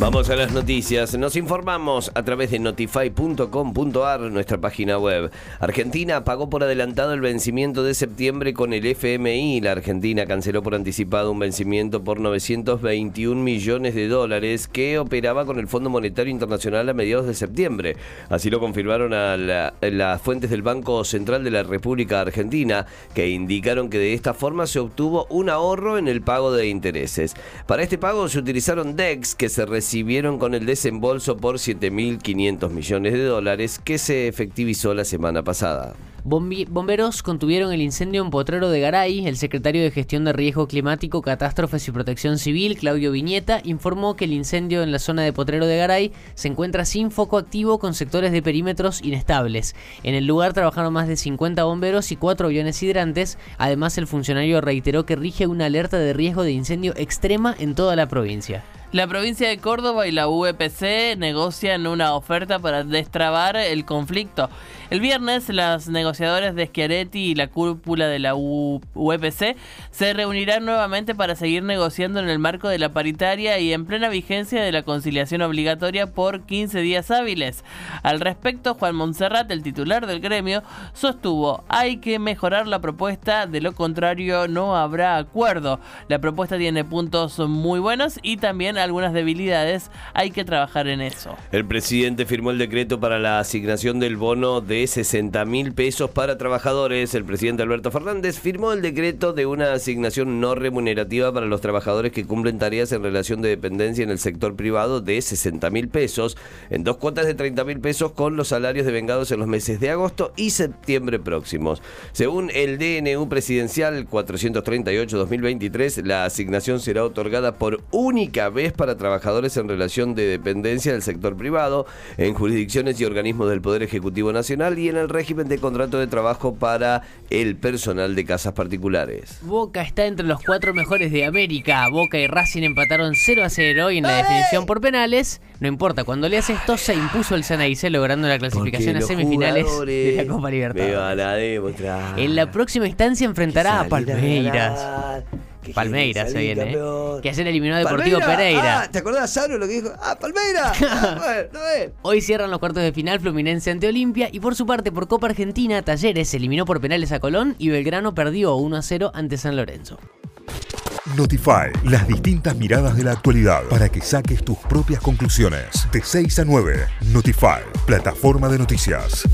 Vamos a las noticias. Nos informamos a través de notify.com.ar, nuestra página web. Argentina pagó por adelantado el vencimiento de septiembre con el FMI. La Argentina canceló por anticipado un vencimiento por 921 millones de dólares que operaba con el Fondo Monetario Internacional a mediados de septiembre. Así lo confirmaron las fuentes del Banco Central de la República Argentina, que indicaron que de esta forma se obtuvo un ahorro en el pago de intereses. Para este pago se utilizaron DEX que se recibieron con el desembolso por 7.500 millones de dólares que se efectivizó la semana pasada. Bomberos contuvieron el incendio en Potrero de Garay. El secretario de Gestión de Riesgo Climático, Catástrofes y Protección Civil, Claudio Viñeta, informó que el incendio en la zona de Potrero de Garay se encuentra sin foco activo con sectores de perímetros inestables. En el lugar trabajaron más de 50 bomberos y cuatro aviones hidrantes. Además, el funcionario reiteró que rige una alerta de riesgo de incendio extrema en toda la provincia. La provincia de Córdoba y la UEPC negocian una oferta para destrabar el conflicto. El viernes, las negociadoras de Schiaretti y la cúpula de la UEPC se reunirán nuevamente para seguir negociando en el marco de la paritaria y en plena vigencia de la conciliación obligatoria por 15 días hábiles. Al respecto, Juan Monserrat, el titular del gremio, sostuvo, hay que mejorar la propuesta, de lo contrario no habrá acuerdo. La propuesta tiene puntos muy buenos y también algunas debilidades, hay que trabajar en eso. El presidente firmó el decreto para la asignación del bono de 60 mil pesos para trabajadores. El presidente Alberto Fernández firmó el decreto de una asignación no remunerativa para los trabajadores que cumplen tareas en relación de dependencia en el sector privado de 60 mil pesos, en dos cuotas de 30 mil pesos con los salarios devengados en los meses de agosto y septiembre próximos. Según el DNU presidencial 438-2023, la asignación será otorgada por única vez para trabajadores en relación de dependencia del sector privado, en jurisdicciones y organismos del Poder Ejecutivo Nacional y en el régimen de contrato de trabajo para el personal de casas particulares. Boca está entre los cuatro mejores de América. Boca y Racing empataron 0 a 0 y en la definición por penales, no importa, cuando le hace esto se impuso el Sanaíce logrando la clasificación a semifinales de la Copa Libertadores. En la próxima instancia enfrentará a Palmeiras. Palmeiras se viene. ¿eh? Que ayer eliminó a Deportivo Pereira. Ah, ¿Te acordás, Saro, lo que dijo? ¡Ah, Palmeiras! Hoy cierran los cuartos de final Fluminense ante Olimpia y por su parte por Copa Argentina, Talleres eliminó por penales a Colón y Belgrano perdió 1 a 0 ante San Lorenzo. Notify, las distintas miradas de la actualidad para que saques tus propias conclusiones. De 6 a 9, Notify, plataforma de noticias.